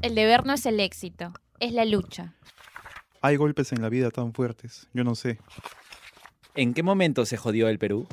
El deber no es el éxito, es la lucha. Hay golpes en la vida tan fuertes, yo no sé. ¿En qué momento se jodió el Perú?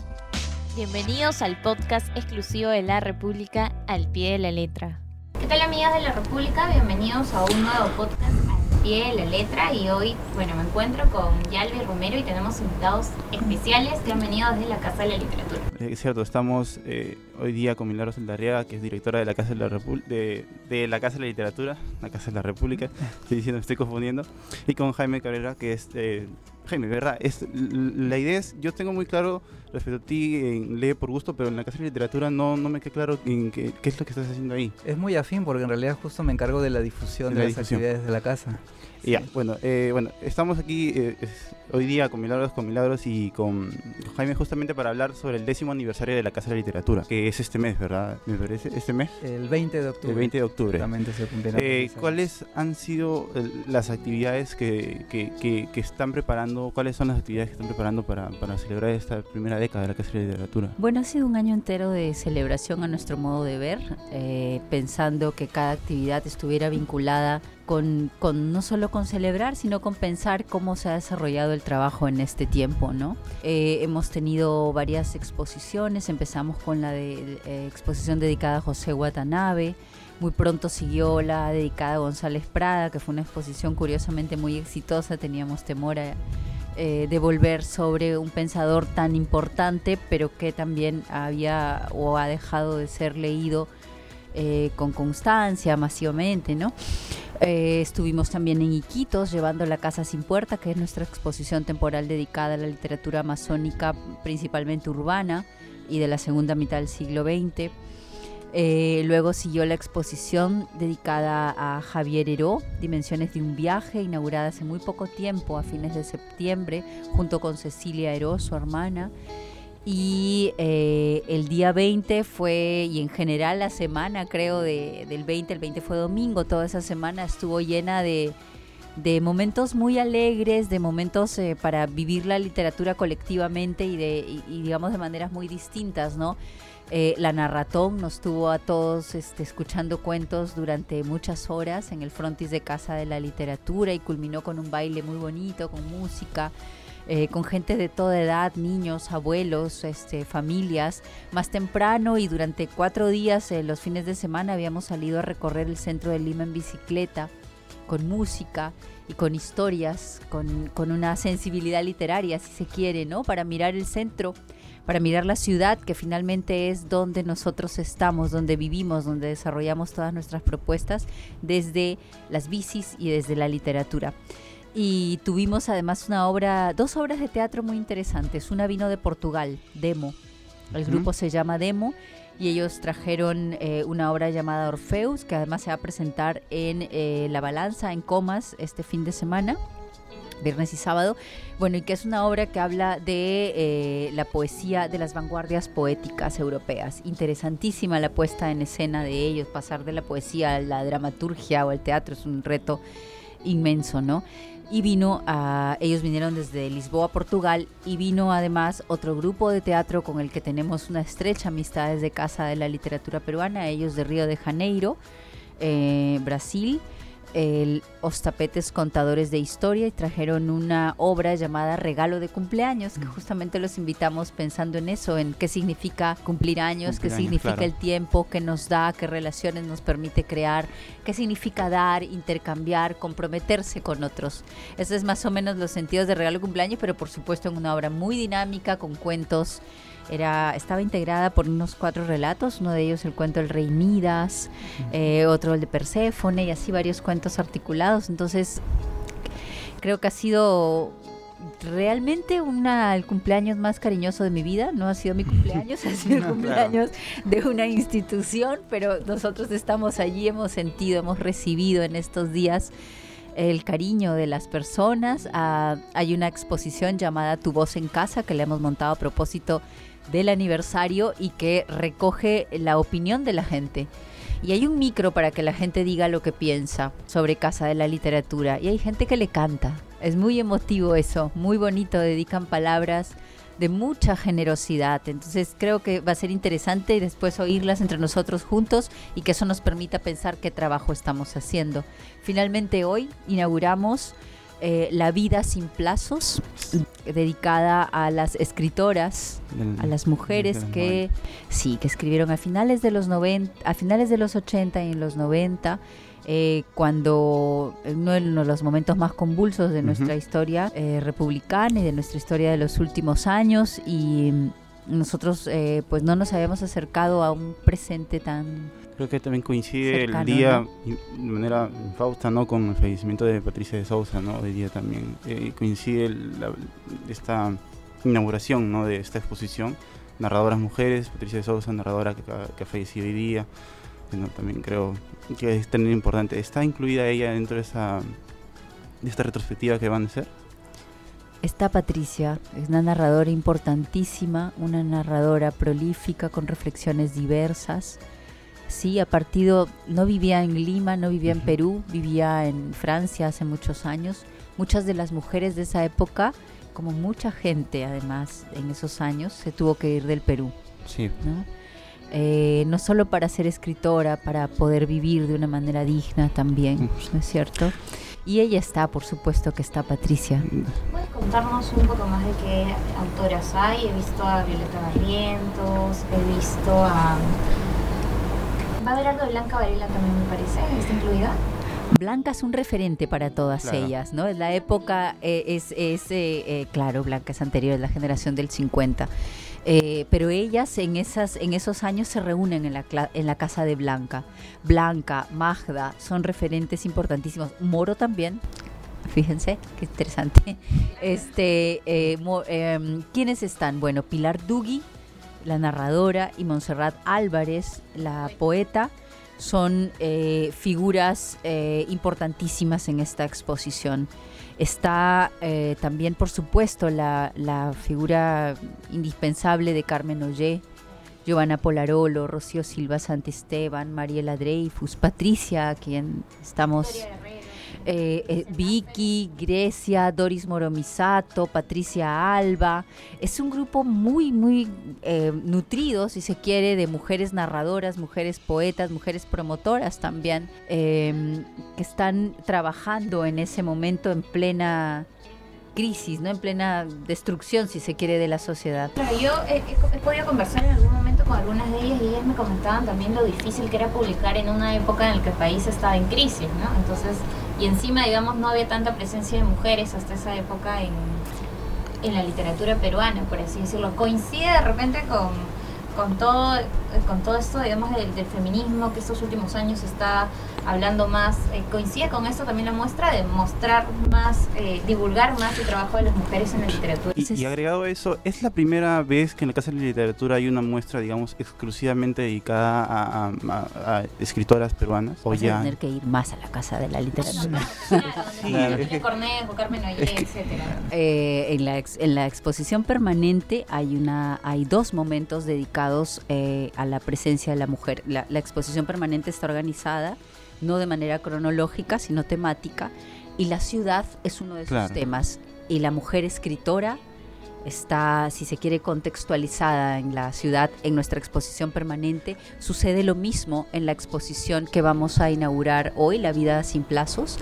Bienvenidos al podcast exclusivo de La República al pie de la letra. ¿Qué tal amigas de La República? Bienvenidos a un nuevo podcast al pie de la letra y hoy, bueno, me encuentro con Yalvi Romero y tenemos invitados especiales. Bienvenidos de la Casa de la Literatura. Eh, Es cierto, estamos eh, hoy día con Milagros Eldarriaga, que es directora de la Casa de la, Repu- de, de la Casa de la Literatura, la Casa de la República, estoy diciendo, me estoy confundiendo, y con Jaime Cabrera, que es... eh, Jaime, ¿verdad? Es, la idea es, yo tengo muy claro respecto a ti en Lee por gusto, pero en la Casa de la Literatura no, no me queda claro en qué, qué es lo que estás haciendo ahí. Es muy afín porque en realidad justo me encargo de la difusión De de, la las difusión. actividades de la casa. Y Ya, bueno, eh, bueno, estamos aquí eh, es- hoy día con Milagros, con Milagros y con, Jaime justamente para hablar sobre el décimo aniversario de la Casa de la Literatura, que es este mes, ¿verdad? Me parece, este mes, El 20 de octubre. el 20 de octubre. Exactamente, se cumplen Eh. ¿Cuáles han sido las actividades que, que, que- que están preparando? ¿Cuáles son las actividades que están preparando para, para celebrar esta primera década de la Casa de la Literatura? Bueno, ha sido un año entero de celebración a nuestro modo de ver, eh, pensando que cada actividad estuviera vinculada con, con no solo con celebrar, sino con pensar cómo se ha desarrollado el trabajo en este tiempo, ¿no? Eh, hemos tenido varias exposiciones, empezamos con la de, eh, exposición dedicada a José Watanabe, muy pronto siguió la dedicada a González Prada, que fue una exposición curiosamente muy exitosa, teníamos temor a eh, de volver sobre un pensador tan importante, pero que también había o ha dejado de ser leído eh, con constancia, masivamente, ¿no? Eh, estuvimos también en Iquitos llevando La Casa Sin Puerta, que es nuestra exposición temporal dedicada a la literatura amazónica, principalmente urbana y de la segunda mitad del siglo XX. Eh, luego siguió la exposición dedicada a Javier Heró, Dimensiones de un viaje, inaugurada hace muy poco tiempo, a fines de septiembre, junto con Cecilia Heró, su hermana. Y eh, el día 20 fue, y en general la semana creo de- del 20, el 20 fue domingo, toda esa semana estuvo llena de, de momentos muy alegres, de momentos eh, para vivir la literatura colectivamente y, de, y- digamos de maneras muy distintas, ¿no? Eh, la Narratón nos tuvo a todos este, escuchando cuentos durante muchas horas en el frontis de Casa de la Literatura y culminó con un baile muy bonito, con música, eh, con gente de toda edad, niños, abuelos, este, familias. Más temprano y durante cuatro días, eh, los fines de semana, habíamos salido a recorrer el centro de Lima en bicicleta, con música y con historias, con, con una sensibilidad literaria, si se quiere, ¿no? Para mirar el centro para mirar la ciudad, que finalmente es donde nosotros estamos, donde vivimos, donde desarrollamos todas nuestras propuestas, desde las bicis y desde la literatura. Y tuvimos además una obra, dos obras de teatro muy interesantes. Una vino de Portugal, Demo. El grupo se llama Demo y ellos trajeron eh, una obra llamada Orfeus, que además se va a presentar en eh, La Balanza, en Comas, este fin de semana viernes y sábado, bueno, y que es una obra que habla de eh, la poesía de las vanguardias poéticas europeas. Interesantísima la puesta en escena de ellos, pasar de la poesía a la dramaturgia o al teatro es un reto inmenso, ¿no? Y vino a, ellos vinieron desde Lisboa, Portugal, y vino además otro grupo de teatro con el que tenemos una estrecha amistad desde Casa de la Literatura Peruana, ellos de Río de Janeiro, eh, Brasil, el Os Tapetes Contadores de Historia y trajeron una obra llamada Regalo de Cumpleaños, que justamente los invitamos pensando en eso, en qué significa cumplir años, qué años, significa claro. el tiempo, qué nos da, qué relaciones nos permite crear, qué significa dar, intercambiar, comprometerse con otros. Esos es más o menos los sentidos de Regalo de Cumpleaños, pero por supuesto en una obra muy dinámica, con cuentos era, estaba integrada por unos cuatro relatos, uno de ellos el cuento del rey Midas, eh, otro el de Perséfone y así varios cuentos articulados. Entonces, creo que ha sido realmente una, el cumpleaños más cariñoso de mi vida. No ha sido mi cumpleaños, ha sido el Claro. cumpleaños de una institución, pero nosotros estamos allí, hemos sentido, hemos recibido en estos días el cariño de las personas. Ah, hay una exposición llamada Tu voz en casa que le hemos montado a propósito del aniversario y que recoge la opinión de la gente. Y hay un micro para que la gente diga lo que piensa sobre Casa de la Literatura. Y hay gente que le canta. Es muy emotivo eso, muy bonito. Dedican palabras de mucha generosidad. Entonces creo que va a ser interesante después oírlas entre nosotros juntos y que eso nos permita pensar qué trabajo estamos haciendo. Finalmente hoy inauguramos eh, La vida sin plazos, dedicada a las escritoras, Del- a las mujeres que sí, que escribieron a finales de los 90, a finales de los 80 y en los 90. eh, cuando uno de los momentos más convulsos de nuestra historia eh, republicana y de nuestra historia de los últimos años y nosotros eh, pues no nos habíamos acercado a un presente tan Creo que también coincide Cercano, el día ¿no? de manera infausta, ¿no? Con el fallecimiento de Patricia de Sousa, ¿no? Hoy día también eh, coincide el- la- esta inauguración, ¿no? De esta exposición. Narradoras mujeres, Patricia de Sousa, narradora que, que ha fallecido hoy día. Bueno, también creo que es también importante. ¿Está incluida ella dentro de esa de esta retrospectiva que van a hacer? Está Patricia, es una narradora importantísima, una narradora prolífica con reflexiones diversas. Sí, ha partido, no vivía en Lima, no vivía en. Perú, vivía en Francia hace muchos años. Muchas de las mujeres de esa época, como mucha gente además en esos años, se tuvo que ir del Perú. Sí. ¿no? Eh, no solo para ser escritora, para poder vivir de una manera digna también, ¿no es cierto? Y ella está, por supuesto que está Patricia. ¿Puedes contarnos un poco más de qué autoras hay? He visto a Violeta Barrientos, he visto a... Va a haber algo de Blanca Varela también, me parece, ¿está incluida? Blanca es un referente para todas Claro. ellas, ¿no? Es la época, eh, es, es eh, eh, claro, Blanca es anterior, es la generación del 50. Eh, pero ellas en, esas, en esos años se reúnen en la, en la casa de Blanca. Blanca, Magda, son referentes importantísimos. Moro también, fíjense, qué interesante. Este, eh, Mo- em, ¿Quiénes están? Bueno, Pilar Dugui, la narradora, y Montserrat Álvarez, la poeta son eh, figuras eh, importantísimas en esta exposición. Está eh, también, por supuesto, la, la figura indispensable de Carmen Ollé, Giovanna Polarolo, Rocío Silva Santisteban, Mariela Dreyfus, Patricia, a quien estamos... eh, eh, Vicky, Grecia, Doris Moromisato, Patricia Alba. Es un grupo muy, muy eh, nutrido, si se quiere, de mujeres narradoras, mujeres poetas, mujeres promotoras también, eh, que están trabajando en ese momento en plena crisis, ¿no? En plena destrucción, si se quiere, de la sociedad. Yo he podido conversar en algún momento algunas de ellas y ellas me comentaban también lo difícil que era publicar en una época en la que el país estaba en crisis, ¿no? Entonces, y encima, digamos, no había tanta presencia de mujeres hasta esa época en, en la literatura peruana, por así decirlo. Coincide de repente con, con, todo, con todo esto, digamos, del, feminismo que estos últimos años está hablando más. eh, coincide con esto también la muestra de mostrar más, eh, divulgar más el trabajo de las mujeres en la literatura. Y, y agregado a eso, ¿es la primera vez que en la Casa de la Literatura hay una muestra, digamos, exclusivamente dedicada a, a- a- a escritoras peruanas? ¿O Vas a ya? tener que ir más a la Casa de la Literatura. Es que- etcétera. Eh, en, la ex- en la exposición permanente hay una hay dos momentos dedicados eh, a la presencia de la mujer. La, la exposición permanente está organizada no de manera cronológica, sino temática, y la ciudad es uno de Claro. temas. Y la mujer escritora está, si se quiere, contextualizada en la ciudad, en nuestra exposición permanente. Sucede lo mismo en la exposición que vamos a inaugurar hoy, La vida sin plazos.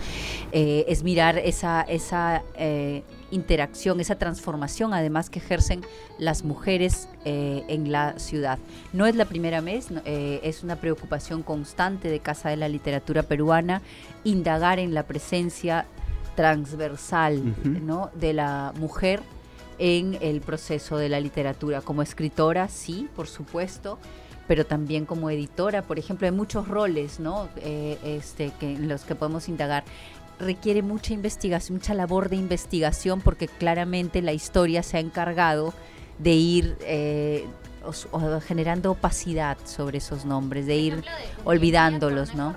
Eh, es mirar esa, esa eh, interacción, esa transformación además que ejercen las mujeres eh, en la ciudad. No es la primera vez, eh, es una preocupación constante de Casa de la Literatura Peruana indagar en la presencia transversal. ¿no? de la mujer en el proceso de la literatura. Como escritora, sí, por supuesto, pero también como editora, por ejemplo, hay muchos roles ¿no? Eh, este, que, en los que podemos indagar. Requiere mucha investigación, mucha labor de investigación, porque claramente la historia se ha encargado de ir eh, o generando opacidad sobre esos nombres, de ir olvidándolos, ¿no?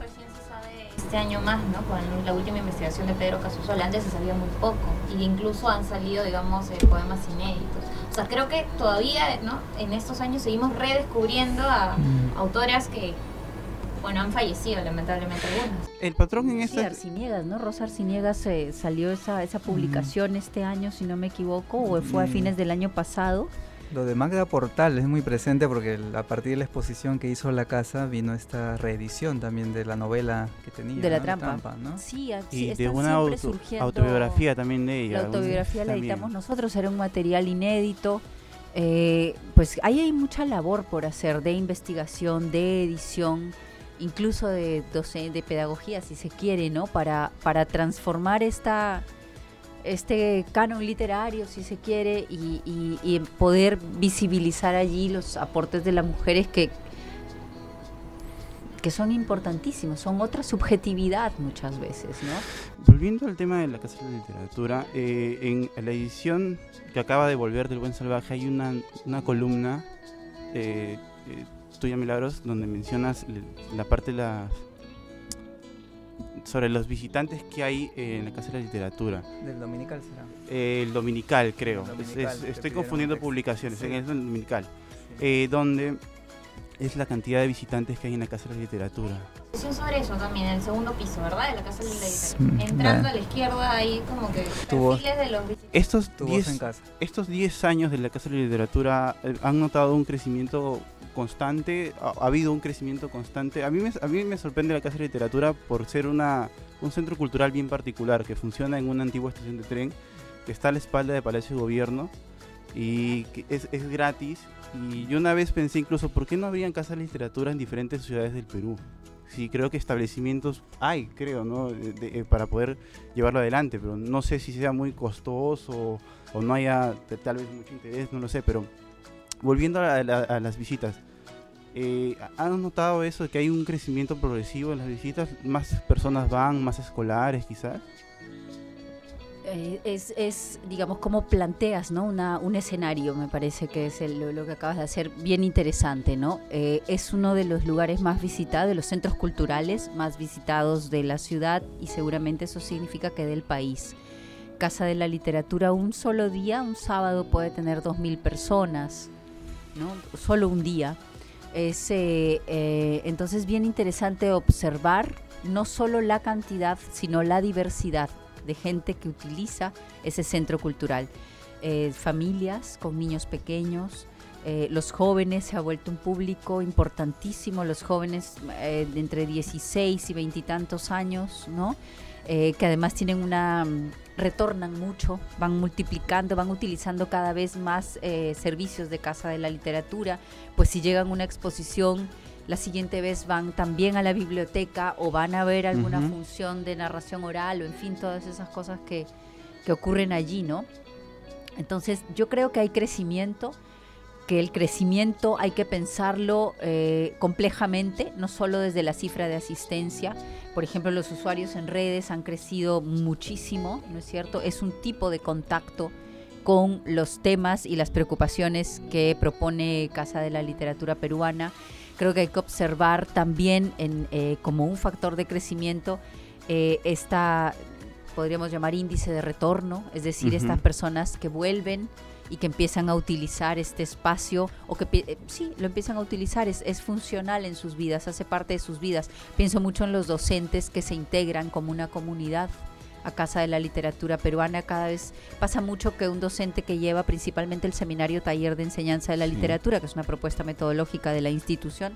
Este año más, ¿no? Con la última investigación de Pedro Casusola, antes se sabía muy poco, y incluso han salido, digamos, eh, poemas inéditos. O sea, creo que todavía, ¿no? En estos años seguimos redescubriendo a autoras que bueno, han fallecido lamentablemente algunas. El patrón en Sí, esta... Arciniegas, ¿no? Rosa Arciniegas eh, salió esa, esa publicación este año, si no me equivoco, o fue a Mm. fines del año pasado. Lo de Magda Portal es muy presente porque a partir de la exposición que hizo la casa vino esta reedición también de la novela que tenía. De la ¿no? trampa. ¿no? Sí, Y de una auto- autobiografía también de ella. La autobiografía la también. editamos nosotros, era un material inédito. Eh, pues ahí hay mucha labor por hacer de investigación, de edición, incluso de de pedagogía, si se quiere, ¿no? Para, para transformar esta este canon literario, si se quiere, y, poder visibilizar allí los aportes de las mujeres que, que son importantísimos, son otra subjetividad muchas veces, ¿no? Volviendo al tema de la Casa de la Literatura, eh, en la edición que acaba de volver del Buen Salvaje hay una, una columna eh, eh, tuya, Milagros, donde mencionas la parte de la sobre los visitantes que hay eh, en la Casa de la Literatura. Del dominical será. Eh, el dominical, creo. El Es- dominical, es- te estoy confundiendo publicaciones. Sí. En el dominical, eh, donde es la cantidad de visitantes que hay en la Casa de la Literatura. Sobre eso también, el segundo piso, ¿verdad? De la Casa de la Literatura. Entrando a la izquierda ahí como que perfiles de los visitantes. Estos Tu voz 10 en casa. estos 10 años de la Casa de la Literatura eh, han notado un crecimiento constante, ha, ha habido un crecimiento constante. A mí, me, a mí me sorprende la Casa de Literatura por ser una, un centro cultural bien particular que funciona en una antigua estación de tren que está a la espalda de Palacio de Gobierno y que es, es gratis. Y yo una vez pensé incluso, ¿por qué no habrían casas de literatura en diferentes ciudades del Perú? Sí, creo que establecimientos hay, creo, ¿no? De- de- eh, para poder llevarlo adelante, pero no sé si sea muy costoso o no haya tal vez mucho interés, no lo sé, pero volviendo a, la- a las visitas, eh, ¿han notado eso de que hay un crecimiento progresivo en las visitas? ¿Más personas van, más escolares quizás? Eh, es, es, digamos, cómo planteas, ¿no? Un escenario, me parece que es lo que acabas de hacer, bien interesante, ¿no? Eh, es uno de los lugares más visitados, de los centros culturales más visitados de la ciudad y seguramente eso significa que del país. Casa de la Literatura, un solo día, un sábado puede tener 2.000 personas, ¿no? Solo un día. Es, eh, eh, entonces, bien interesante observar no solo la cantidad, sino la diversidad de gente que utiliza ese centro cultural. Eh, familias con niños pequeños, los jóvenes, se ha vuelto un público importantísimo, los jóvenes de entre 16 y veintitantos años, ¿no? Que además tienen una retornan mucho, van multiplicando, van utilizando cada vez más eh, servicios de casa de la literatura, pues si llegan a una exposición la siguiente vez van también a la biblioteca o van a ver alguna función de narración oral o en fin, todas esas cosas que, que ocurren allí, ¿no? Entonces yo creo que hay crecimiento, que el crecimiento hay que pensarlo eh, complejamente, no solo desde la cifra de asistencia. Por ejemplo, los usuarios en redes han crecido muchísimo, ¿no es cierto? Es un tipo de contacto con los temas y las preocupaciones que propone Casa de la Literatura Peruana. Creo que hay que observar también en, eh, como un factor de crecimiento eh, esta, podríamos llamar índice de retorno, es decir, estas personas que vuelven y que empiezan a utilizar este espacio o que eh, sí, lo empiezan a utilizar, es, es funcional en sus vidas, hace parte de sus vidas. Pienso mucho en los docentes que se integran como una comunidad a Casa de la Literatura Peruana. Cada vez pasa mucho que un docente que lleva principalmente el seminario taller de enseñanza de la literatura, que es una propuesta metodológica de la institución,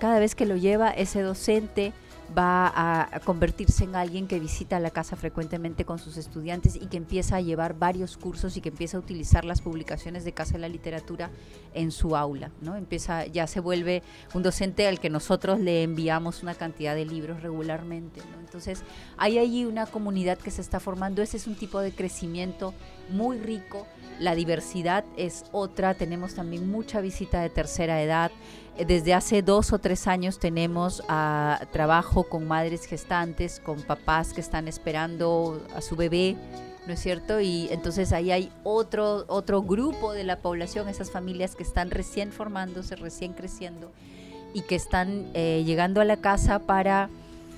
cada vez que lo lleva ese docente va a, convertirse en alguien que visita la casa frecuentemente con sus estudiantes y que empieza a llevar varios cursos y que empieza a utilizar las publicaciones de Casa de la Literatura en su aula, ¿no? Empieza, ya se vuelve un docente al que nosotros le enviamos una cantidad de libros regularmente. Entonces, hay allí una comunidad que se está formando, ese es un tipo de crecimiento muy rico, la diversidad es otra, tenemos también mucha visita de tercera edad, desde hace dos o tres años tenemos ah, trabajo con madres gestantes, con papás que están esperando a su bebé, ¿no es cierto? Y entonces ahí hay otro, otro grupo de la población, esas familias que están recién formándose, recién creciendo y que están eh, llegando a la casa para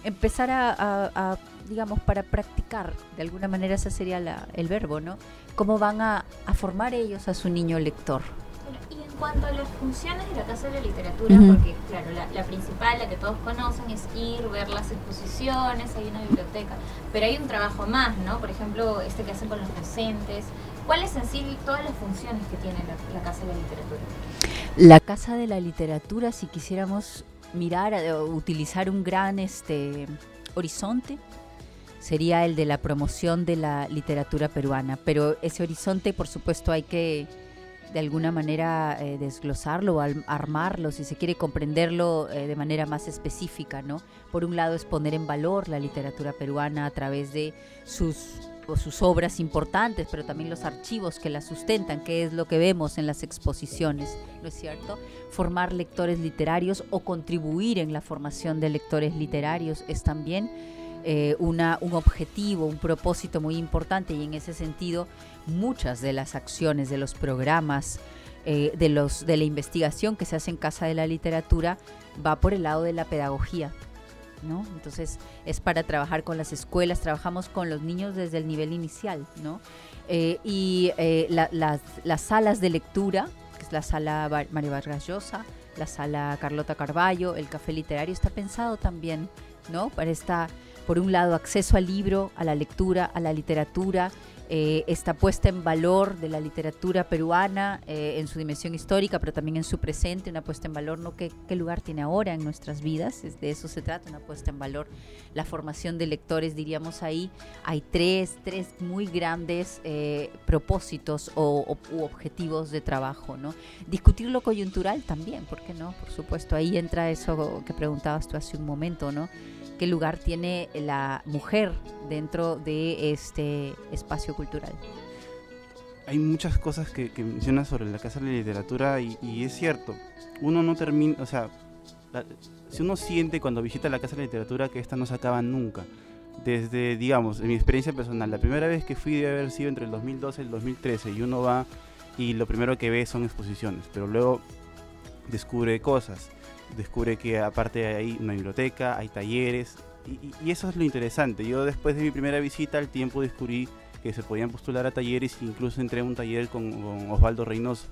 empezar a, digamos, para practicar, de alguna manera ese sería la- el verbo, ¿no? Cómo van a, a formar ellos a su niño lector. Cuanto a las funciones de la Casa de la Literatura, porque claro, la, principal, la que todos conocen, es ir, ver las exposiciones, hay una biblioteca, pero hay un trabajo más, ¿no? Por ejemplo, este que hacen con los docentes. ¿Cuáles en sí todas las funciones que tiene la, Casa de la Literatura? La Casa de la Literatura, si quisiéramos mirar, eh, utilizar un gran este, horizonte, sería el de la promoción de la literatura peruana. Pero ese horizonte, por supuesto, hay que de alguna manera eh, desglosarlo, armarlo, si se quiere comprenderlo eh, de manera más específica, ¿no? Por un lado es poner en valor la literatura peruana a través de sus sus obras importantes, pero también los archivos que la sustentan, que es lo que vemos en las exposiciones, ¿no es cierto? Formar lectores literarios o contribuir en la formación de lectores literarios es también eh, una, un objetivo, un propósito muy importante y en ese sentido muchas de las acciones, de los programas, eh, de, los, de la investigación que se hace en Casa de la Literatura va por el lado de la pedagogía. ¿no? Entonces es para trabajar con las escuelas, trabajamos con los niños desde el nivel inicial, ¿no? Eh, y las, las, salas de lectura, que es la sala María Vargas Llosa, la sala Carlota Carballo, el café literario, está pensado también, ¿no? Para esta por un lado, acceso al libro, a la lectura, a la literatura, eh, esta puesta en valor de la literatura peruana eh, en su dimensión histórica, pero también en su presente, una puesta en valor, no qué, lugar tiene ahora en nuestras vidas, de eso se trata, una puesta en valor, la formación de lectores, diríamos ahí, hay tres, tres muy grandes eh, propósitos o, u objetivos de trabajo, ¿no? Discutir lo coyuntural también, ¿por qué no? Por supuesto, ahí entra eso que preguntabas tú hace un momento, ¿no? Qué lugar tiene la mujer dentro de este espacio cultural. Hay muchas cosas que, mencionas sobre la Casa de la Literatura y, es cierto, uno no termina, o sea, si uno siente cuando visita la Casa de la Literatura que esta no se acaba nunca, desde, digamos, en mi experiencia personal, la primera vez que fui debe haber sido entre el 2012 y el 2013 y uno va y lo primero que ve son exposiciones, pero luego descubre cosas descubre que aparte hay una biblioteca, hay talleres, y, eso es lo interesante. Yo después de mi primera visita al tiempo descubrí que se podían postular a talleres, incluso entré a un taller con, Osvaldo Reynoso.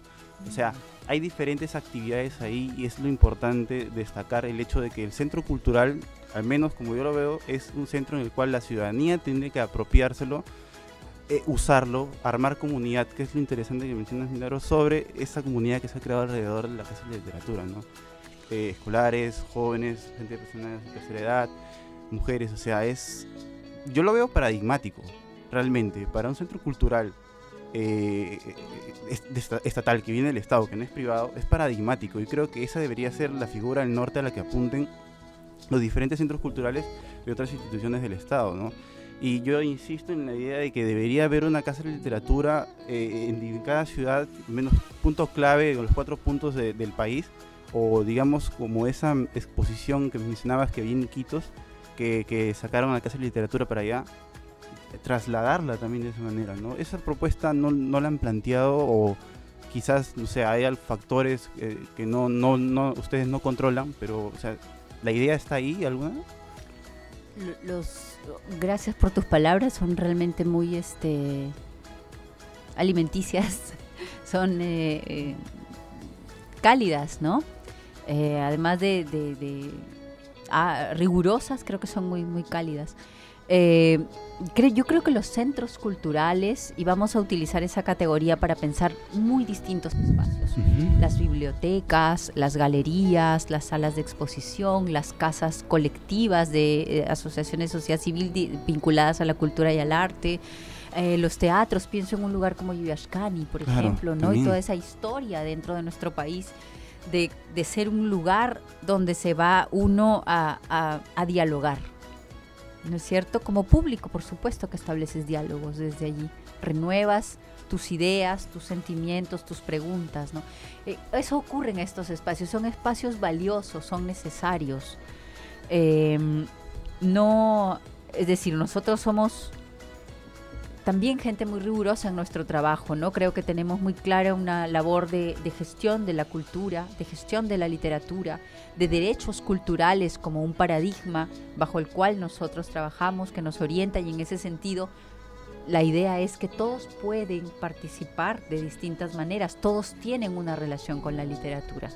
O sea, hay diferentes actividades ahí y es lo importante destacar el hecho de que el centro cultural, al menos como yo lo veo, es un centro en el cual la ciudadanía tiene que apropiárselo, eh, usarlo, armar comunidad, que es lo interesante que mencionas, Milagro, sobre esa comunidad que se ha creado alrededor de la Casa de Literatura, ¿no? Escolares, jóvenes, gente de personas de tercera edad, mujeres, o sea, es, yo lo veo paradigmático, realmente, para un centro cultural eh, estatal que viene del Estado, que no es privado, es paradigmático y creo que esa debería ser la figura del norte a la que apunten los diferentes centros culturales de otras instituciones del Estado, ¿no? Y yo insisto en la idea de que debería haber una casa de literatura eh, en cada ciudad, menos punto clave, los cuatro puntos del país, o digamos como esa exposición que mencionabas que vi en Quitos, que, que sacaron a la Casa de Literatura para allá, trasladarla también de esa manera, ¿no? Esa propuesta no, no la han planteado o quizás, no sé, hay factores eh, que no, no, no, ustedes no controlan, pero, o sea, ¿la idea está ahí alguna? Los, gracias por tus palabras, son realmente muy este alimenticias, son eh, eh, cálidas, ¿no? Eh, además de, ah, rigurosas, creo que son muy, muy cálidas. Eh, yo creo que los centros culturales, y vamos a utilizar esa categoría para pensar muy distintos espacios, las bibliotecas, las galerías, las salas de exposición, las casas colectivas de eh, asociaciones social civil vinculadas a la cultura y al arte, los teatros, pienso en un lugar como Yuyashkani, por ejemplo, ¿no? y toda esa historia dentro de nuestro país de, ser un lugar donde se va uno a, dialogar. ¿No es cierto? Como público, por supuesto que estableces diálogos desde allí. Renuevas tus ideas, tus sentimientos, tus preguntas, ¿no? Eh, eso ocurre en estos espacios, son espacios valiosos, son necesarios. Em, no, es decir, nosotros somos también gente muy rigurosa en nuestro trabajo, ¿no? Creo que tenemos muy clara una labor de, gestión de la cultura, de gestión de la literatura, de derechos culturales como un paradigma bajo el cual nosotros trabajamos, que nos orienta y en ese sentido la idea es que todos pueden participar de distintas maneras, todos tienen una relación con la literatura,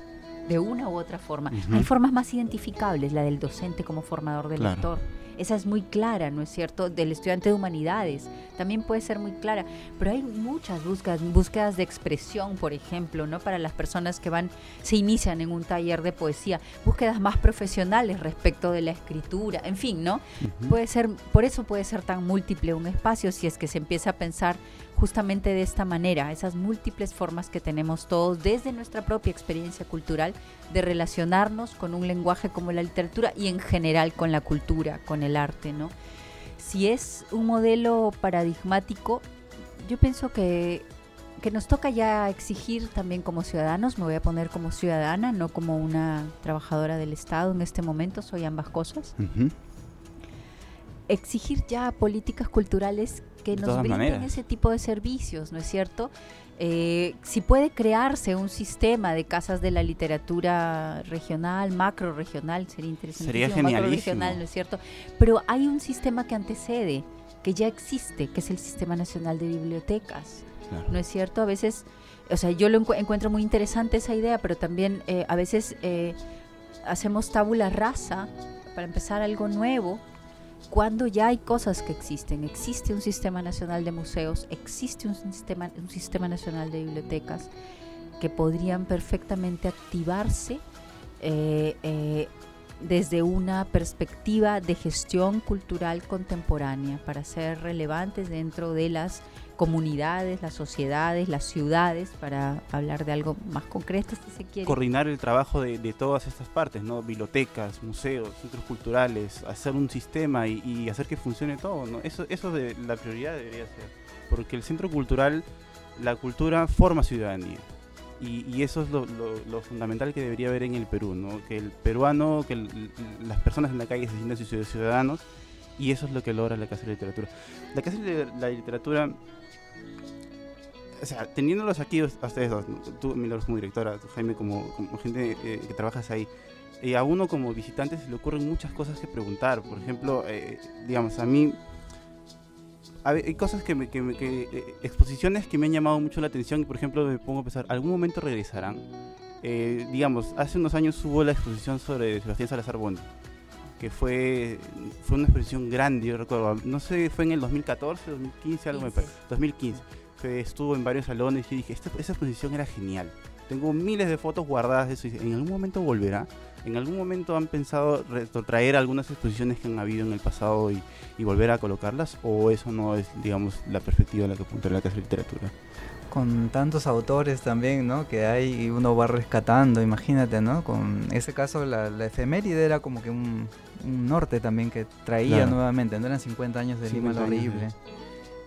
de una u otra forma. Hay formas más identificables, la del docente como formador del Claro. lector. Esa es muy clara, ¿no es cierto? Del estudiante de humanidades también puede ser muy clara, pero hay muchas búsquedas, búsquedas de expresión, por ejemplo, ¿no? Para las personas que van, se inician en un taller de poesía, búsquedas más profesionales respecto de la escritura, en fin, ¿no? Puede ser, por eso puede ser tan múltiple un espacio si es que se empieza a pensar justamente de esta manera, esas múltiples formas que tenemos todos desde nuestra propia experiencia cultural de relacionarnos con un lenguaje como la literatura y en general con la cultura, con el arte, ¿no? Si es un modelo paradigmático, yo pienso que que nos toca ya exigir también como ciudadanos, me voy a poner como ciudadana, no como una trabajadora del Estado en este momento, soy ambas cosas exigir ya políticas culturales que De nos brinden maneras. ese tipo de servicios, ¿no es cierto? Eh, si puede crearse un sistema de casas de la literatura regional, macro regional, sería interesante. Sería macro genialísimo. regional, ¿no es cierto? Pero hay un sistema que antecede, que ya existe, que es el Sistema Nacional de Bibliotecas. Claro. ¿no es cierto? A veces, o sea, yo lo encu- encuentro muy interesante esa idea, pero también eh, a veces eh, hacemos tabula rasa para empezar algo nuevo cuando ya hay cosas que existen. Existe un sistema nacional de museos, existe un sistema, nacional de bibliotecas que podrían perfectamente activarse eh, eh, desde una perspectiva de gestión cultural contemporánea para ser relevantes dentro de las comunidades, las sociedades, las ciudades, para hablar de algo más concreto si se quiere. coordinar el trabajo de, de todas estas partes, ¿no? Bibliotecas, museos, centros culturales, hacer un sistema y, y hacer que funcione todo, ¿no? Eso, eso de la prioridad debería ser. Porque el centro cultural, la cultura forma ciudadanía. Y, y eso es lo, lo- lo fundamental que debería haber en el Perú, ¿no? Que el peruano, que el- las personas en la calle se sientan ciu- ciudadanos y eso es lo que logra la Casa de Literatura. La Casa de la Literatura o sea, teniéndolos aquí a ustedes dos, tú Milagros como directora, tú Jaime como, como gente eh, que trabajas ahí, y a uno como visitante se le ocurren muchas cosas que preguntar. Por ejemplo, eh, digamos, a mí hay cosas que, me, que, me- que, eh, exposiciones que me han llamado mucho la atención y por ejemplo me pongo a pensar, ¿algún momento regresarán? Eh, digamos, hace unos años hubo la exposición sobre Sebastián Salazar Bondi, que fue, fue una exposición grande, yo recuerdo, no sé, fue en el 2014, 2015, algo me 15. parece, 2015. Fue- estuvo en varios salones y dije, "Esta- esa exposición era genial. Tengo miles de fotos guardadas de eso. y ¿En algún momento volverá? ¿En algún momento han pensado retrotraer algunas exposiciones que han habido en el pasado y, y volver a colocarlas? ¿O eso no es, digamos, la perspectiva a la que apunta la Casa de Literatura? Con tantos autores también, ¿no? Que hay y uno va rescatando, imagínate, ¿no? Con ese caso la, la efeméride era como que un, un norte también que traía Claro. nuevamente, no eran 50 años de Lima 50 lo años de- horrible.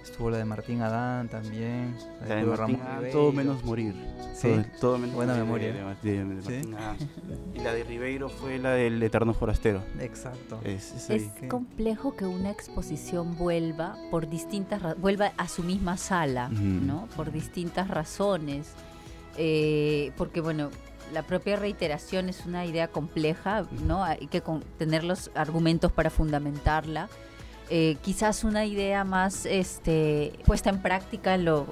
Estuvo la de Martín Adán también, la La de Martín Ramón todo menos morir. Sí. Todo, todo menos Buena morir memoria. de- de- de Sí. Martín Adán. Y la de Ribeiro fue la del Eterno Forastero. Exacto. Es, complejo que una exposición vuelva por distintas vuelva a su misma sala. ¿no? Por distintas razones. Eh, porque bueno, la propia reiteración es una idea compleja, ¿no? Hay que con- tener los argumentos para fundamentarla. Eh, quizás una idea más este, puesta en práctica, lo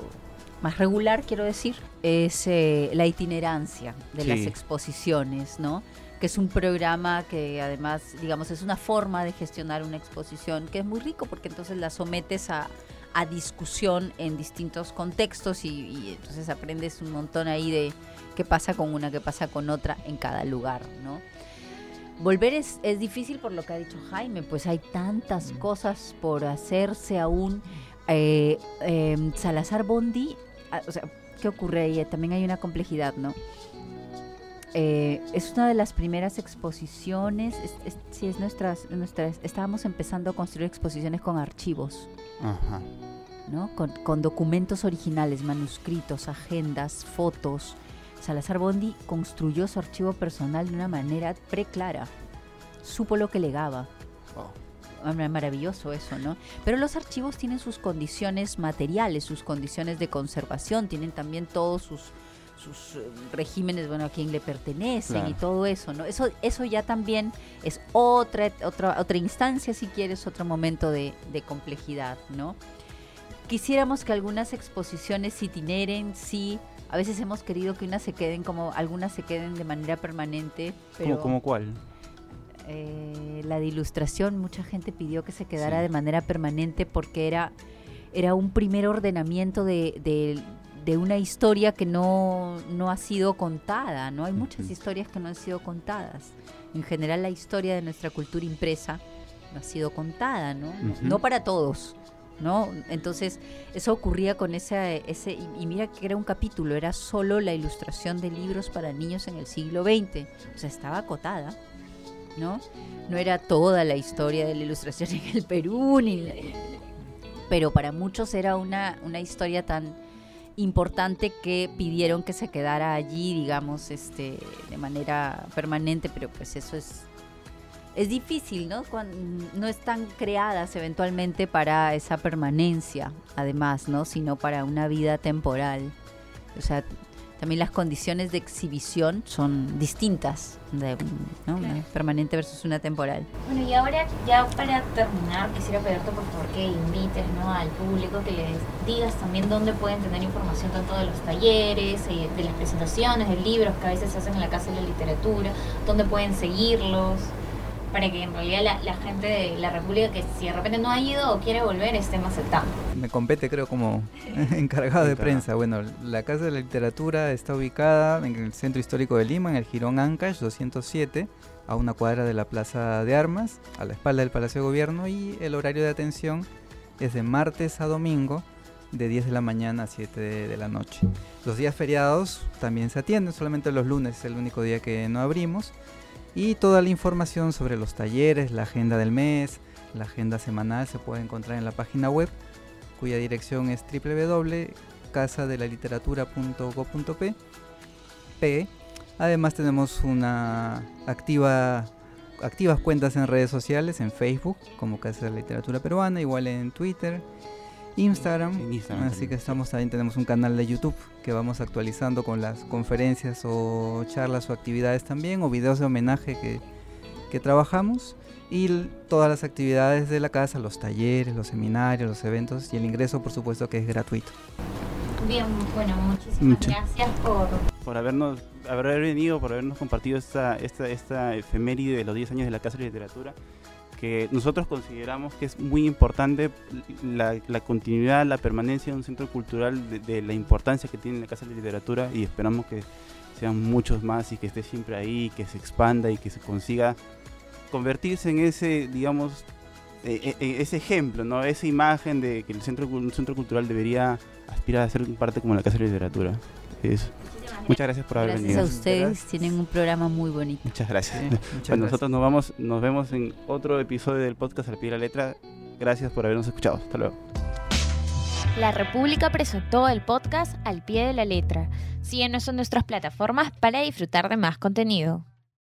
más regular, quiero decir, es eh, la itinerancia de las exposiciones, ¿no? que es un programa que además, digamos, es una forma de gestionar una exposición que es muy rico porque entonces la sometes a, a discusión en distintos contextos y, y entonces aprendes un montón ahí de qué pasa con una, qué pasa con otra en cada lugar, ¿no? Volver es, es difícil por lo que ha dicho Jaime, pues hay tantas cosas por hacerse aún. Eh, em, Salazar Bondi, ah, o sea, ¿qué ocurre ahí? También hay una complejidad, ¿no? Eh, es una de las primeras exposiciones, es, es- sí, es nuestras, nuestras, estábamos empezando a construir exposiciones con archivos, Ajá. ¿no? Con, con documentos originales, manuscritos, agendas, fotos. Salazar Bondi construyó su archivo personal de una manera preclara, supo lo que legaba. Wow. Hombre, Maravilloso eso, ¿no? Pero los archivos tienen sus condiciones materiales, sus condiciones de conservación, tienen también todos sus, sus eh, regímenes, bueno, a quién le pertenecen y todo eso, ¿no? Eso, eso ya también es otra, otra, otra instancia, si quieres, otro momento de, de complejidad, ¿no? quisiéramos que algunas exposiciones itineren, sí. A veces hemos querido que unas se queden como, algunas se queden de manera permanente. Pero, ¿Cómo, cómo cuál? eh, la de ilustración, mucha gente pidió que se quedara Sí. de manera permanente porque era, era un primer ordenamiento de, de- de una historia que no, no ha sido contada, ¿no? Hay muchas historias que no han sido contadas. En general la historia de nuestra cultura impresa no ha sido contada, ¿no? No para todos. ¿No? Entonces, eso ocurría con ese, y mira que era un capítulo, era solo la ilustración de libros para niños en el siglo XX, o sea, estaba acotada, ¿no? No era toda la historia de la ilustración en el Perú, ni, pero para muchos era una, una historia tan importante que pidieron que se quedara allí, digamos, este, de manera permanente, pero pues eso es es difícil, ¿no? Cuando no están creadas eventualmente para esa permanencia, además, ¿no? Sino para una vida temporal. O sea, también las condiciones de exhibición son distintas, de, ¿no? Una permanente versus una temporal. Bueno, y ahora ya para terminar, quisiera pedirte por favor que invites ¿no? al público, que les digas también dónde pueden tener información tanto de los talleres, eh, de las presentaciones, de libros que a veces se hacen en la Casa de la Literatura, dónde pueden seguirlos, para que en realidad la, la gente de la República que si de repente no ha ido o quiere volver esté más cercano. Me compete, creo, como encargado de prensa. Bueno, la Casa de la Literatura está ubicada en el Centro Histórico de Lima, en el Girón Ancash 207, a una cuadra de la Plaza de Armas, a la espalda del Palacio de Gobierno, y el horario de atención es de martes a domingo, de 10 de la mañana a 7 de, de la noche. Los días feriados también se atienden, solamente los lunes es el único día que no abrimos. Y toda la información sobre los talleres, la agenda del mes, la agenda semanal se puede encontrar en la página web cuya dirección es www.casadelaliteratura.go.p. P. Además tenemos una activa activas cuentas en redes sociales, en Facebook como Casa de la Literatura Peruana, igual en Twitter, Instagram. En Instagram Así también. que estamos también tenemos un canal de YouTube que vamos actualizando con las conferencias o charlas o actividades también o videos de homenaje que, que trabajamos y todas las actividades de la casa, los talleres, los seminarios, los eventos y el ingreso por supuesto que es gratuito. Bien, bueno, muchísimas Mucho. gracias por por habernos haber venido, por habernos compartido esta, esta, esta efeméride de los 10 años de la Casa de Literatura, que nosotros consideramos que es muy importante la, la continuidad, la permanencia de un centro cultural, de, la importancia que tiene la Casa de Literatura y esperamos que sean muchos más y que esté siempre ahí, que se expanda y que se consiga convertirse en ese, digamos, eh, eh, eh, ese ejemplo, ¿no? Esa imagen de que el centro, un centro cultural debería aspirar a ser parte como la Casa de Literatura. Eso. Muchas gracias por haber Gracias venido. a ustedes, Gracias. tienen un programa muy bonito. Muchas gracias. Sí, muchas Bueno, gracias. nosotros nos vamos, nos vemos en otro episodio del podcast al pie de la letra. Gracias por habernos escuchado. Hasta luego. La República presentó el podcast Al pie de la letra. Síguenos en nuestras plataformas para disfrutar de más contenido.